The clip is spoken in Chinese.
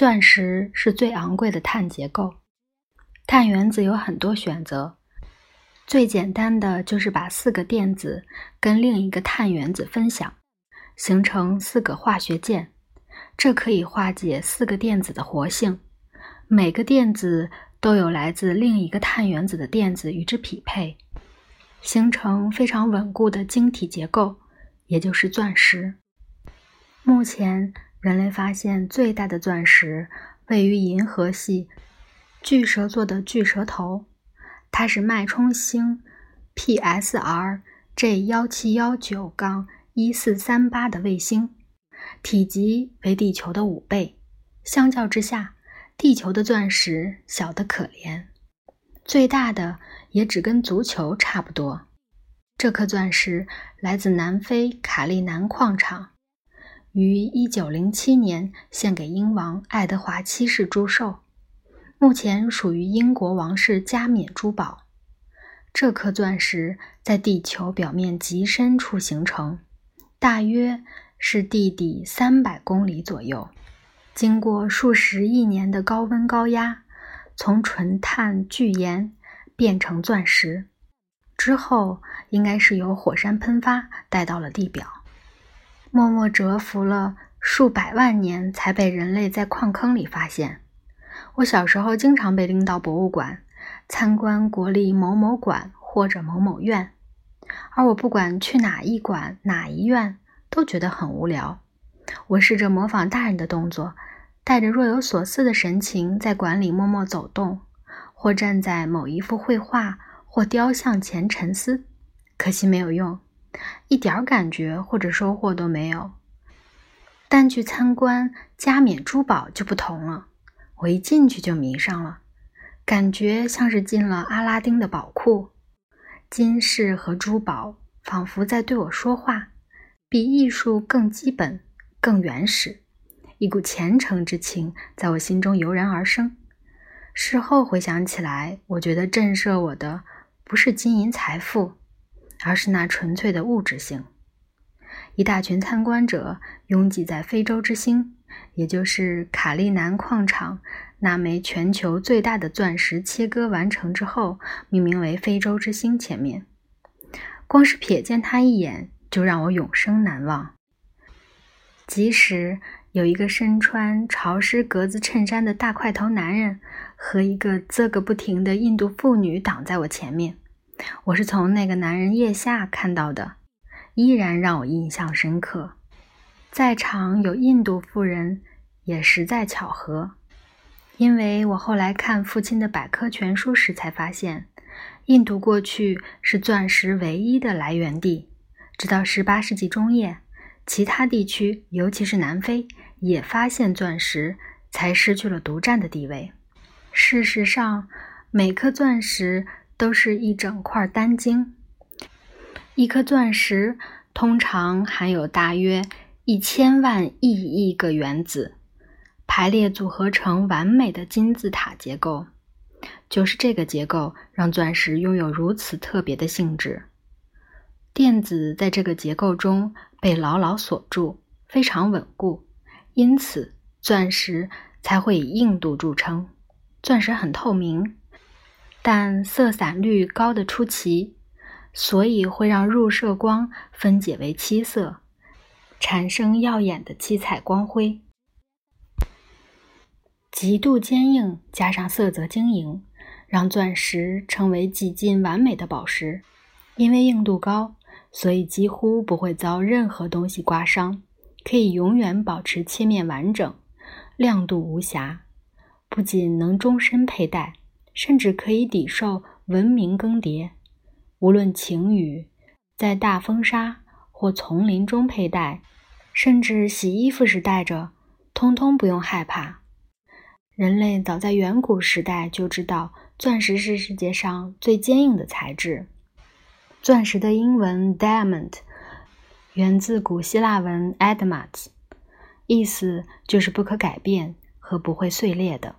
钻石是最昂贵的碳结构。碳原子有很多选择，最简单的就是把四个电子跟另一个碳原子分享，形成四个化学键。这可以化解四个电子的活性。每个电子都有来自另一个碳原子的电子与之匹配，形成非常稳固的晶体结构，也就是钻石。目前。人类发现最大的钻石位于银河系巨蛇座的巨蛇头，它是脉冲星 PSR J 幺七幺九杠一四三八的卫星，体积为地球的五倍。相较之下，地球的钻石小得可怜，最大的也只跟足球差不多。这颗钻石来自南非卡利南矿场。于一九零七年献给英王爱德华七世祝寿，目前属于英国王室加冕珠宝。这颗钻石在地球表面极深处形成，大约是地底三百公里左右。经过数十亿年的高温高压，从纯碳巨岩变成钻石之后，应该是由火山喷发带到了地表。默默蛰伏了数百万年，才被人类在矿坑里发现。我小时候经常被拎到博物馆参观国立某某馆或者某某院，而我不管去哪一馆哪一院，都觉得很无聊。我试着模仿大人的动作，带着若有所思的神情在馆里默默走动，或站在某一幅绘画或雕像前沉思，可惜没有用。一点感觉或者收获都没有，但去参观加冕珠宝就不同了。我一进去就迷上了，感觉像是进了阿拉丁的宝库，金饰和珠宝仿佛在对我说话，比艺术更基本、更原始。一股虔诚之情在我心中油然而生。事后回想起来，我觉得震慑我的不是金银财富。而是那纯粹的物质性。一大群参观者拥挤在非洲之星，也就是卡利南矿场那枚全球最大的钻石切割完成之后，命名为非洲之星前面。光是瞥见他一眼，就让我永生难忘。即使有一个身穿潮湿格子衬衫的大块头男人和一个啧个不停的印度妇女挡在我前面。我是从那个男人腋下看到的，依然让我印象深刻。在场有印度妇人，也实在巧合，因为我后来看父亲的百科全书时才发现，印度过去是钻石唯一的来源地。直到十八世纪中叶，其他地区，尤其是南非，也发现钻石，才失去了独占的地位。事实上，每颗钻石。都是一整块单晶。一颗钻石通常含有大约一千万亿亿个原子，排列组合成完美的金字塔结构。就是这个结构让钻石拥有如此特别的性质。电子在这个结构中被牢牢锁住，非常稳固，因此钻石才会以硬度著称。钻石很透明。但色散率高的出奇，所以会让入射光分解为七色，产生耀眼的七彩光辉。极度坚硬加上色泽晶莹，让钻石成为几近完美的宝石。因为硬度高，所以几乎不会遭任何东西刮伤，可以永远保持切面完整，亮度无瑕。不仅能终身佩戴。甚至可以抵受文明更迭，无论晴雨，在大风沙或丛林中佩戴，甚至洗衣服时戴着，通通不用害怕。人类早在远古时代就知道，钻石是世界上最坚硬的材质。钻石的英文 diamond 源自古希腊文 adamant，意思就是不可改变和不会碎裂的。